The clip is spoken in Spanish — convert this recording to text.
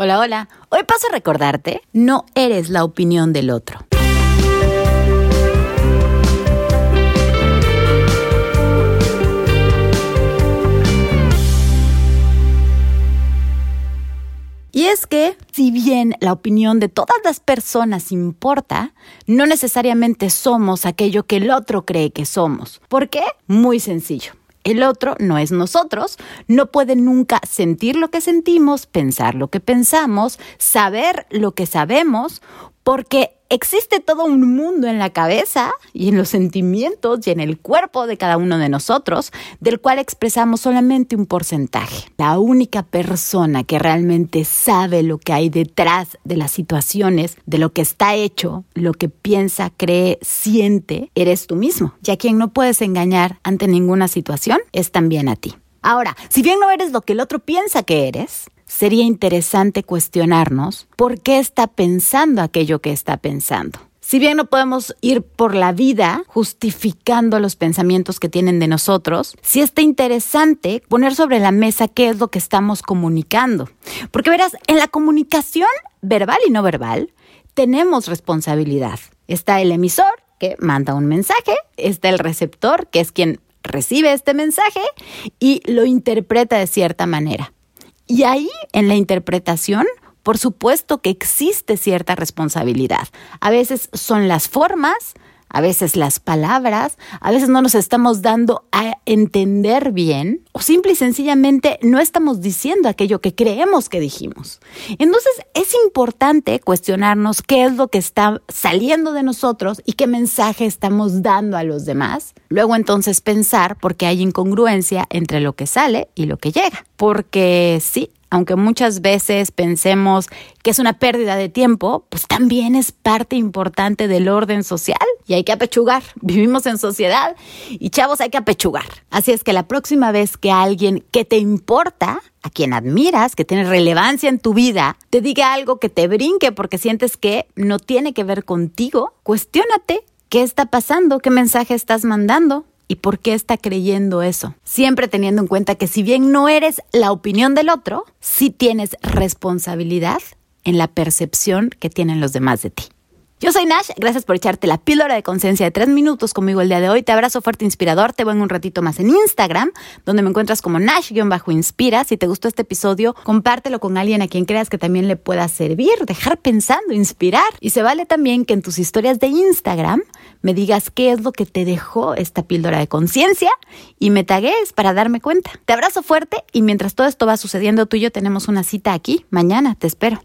Hola, hola. Hoy paso a recordarte, no eres la opinión del otro. Y es que, si bien la opinión de todas las personas importa, no necesariamente somos aquello que el otro cree que somos. ¿Por qué? Muy sencillo. El otro no es nosotros, no puede nunca sentir lo que sentimos, pensar lo que pensamos, saber lo que sabemos, porque existe todo un mundo en la cabeza y en los sentimientos y en el cuerpo de cada uno de nosotros, del cual expresamos solamente un porcentaje. La única persona que realmente sabe lo que hay detrás de las situaciones, de lo que está hecho, lo que piensa, cree, siente, eres tú mismo. Y a quien no puedes engañar ante ninguna situación es también a ti. Ahora, si bien no eres lo que el otro piensa que eres, sería interesante cuestionarnos por qué está pensando aquello que está pensando. Si bien no podemos ir por la vida justificando los pensamientos que tienen de nosotros, sí está interesante poner sobre la mesa qué es lo que estamos comunicando. Porque verás, en la comunicación verbal y no verbal tenemos responsabilidad. Está el emisor que manda un mensaje, está el receptor que es quien recibe este mensaje y lo interpreta de cierta manera. Y ahí, en la interpretación, por supuesto que existe cierta responsabilidad. A veces son las formas, a veces las palabras, a veces no nos estamos dando a entender bien o simple y sencillamente no estamos diciendo aquello que creemos que dijimos. Entonces es importante cuestionarnos qué es lo que está saliendo de nosotros y qué mensaje estamos dando a los demás. Luego entonces pensar por qué hay incongruencia entre lo que sale y lo que llega. Porque sí, aunque muchas veces pensemos que es una pérdida de tiempo, pues también es parte importante del orden social y hay que apechugar. Vivimos en sociedad y chavos hay que apechugar. Así es que la próxima vez que alguien que te importa, a quien admiras, que tiene relevancia en tu vida, te diga algo que te brinque porque sientes que no tiene que ver contigo, cuestiónate qué está pasando, qué mensaje estás mandando y por qué está creyendo eso. Siempre teniendo en cuenta que si bien no eres la opinión del otro, sí tienes responsabilidad en la percepción que tienen los demás de ti. Yo soy Nash, gracias por echarte la píldora de conciencia de tres minutos conmigo el día de hoy. Te abrazo fuerte inspirador, te veo en un ratito más en Instagram, donde me encuentras como Nash-inspira. Si te gustó este episodio, compártelo con alguien a quien creas que también le pueda servir, dejar pensando, inspirar. Y se vale también que en tus historias de Instagram me digas qué es lo que te dejó esta píldora de conciencia y me tagues para darme cuenta. Te abrazo fuerte y mientras todo esto va sucediendo, tú y yo tenemos una cita aquí mañana. Te espero.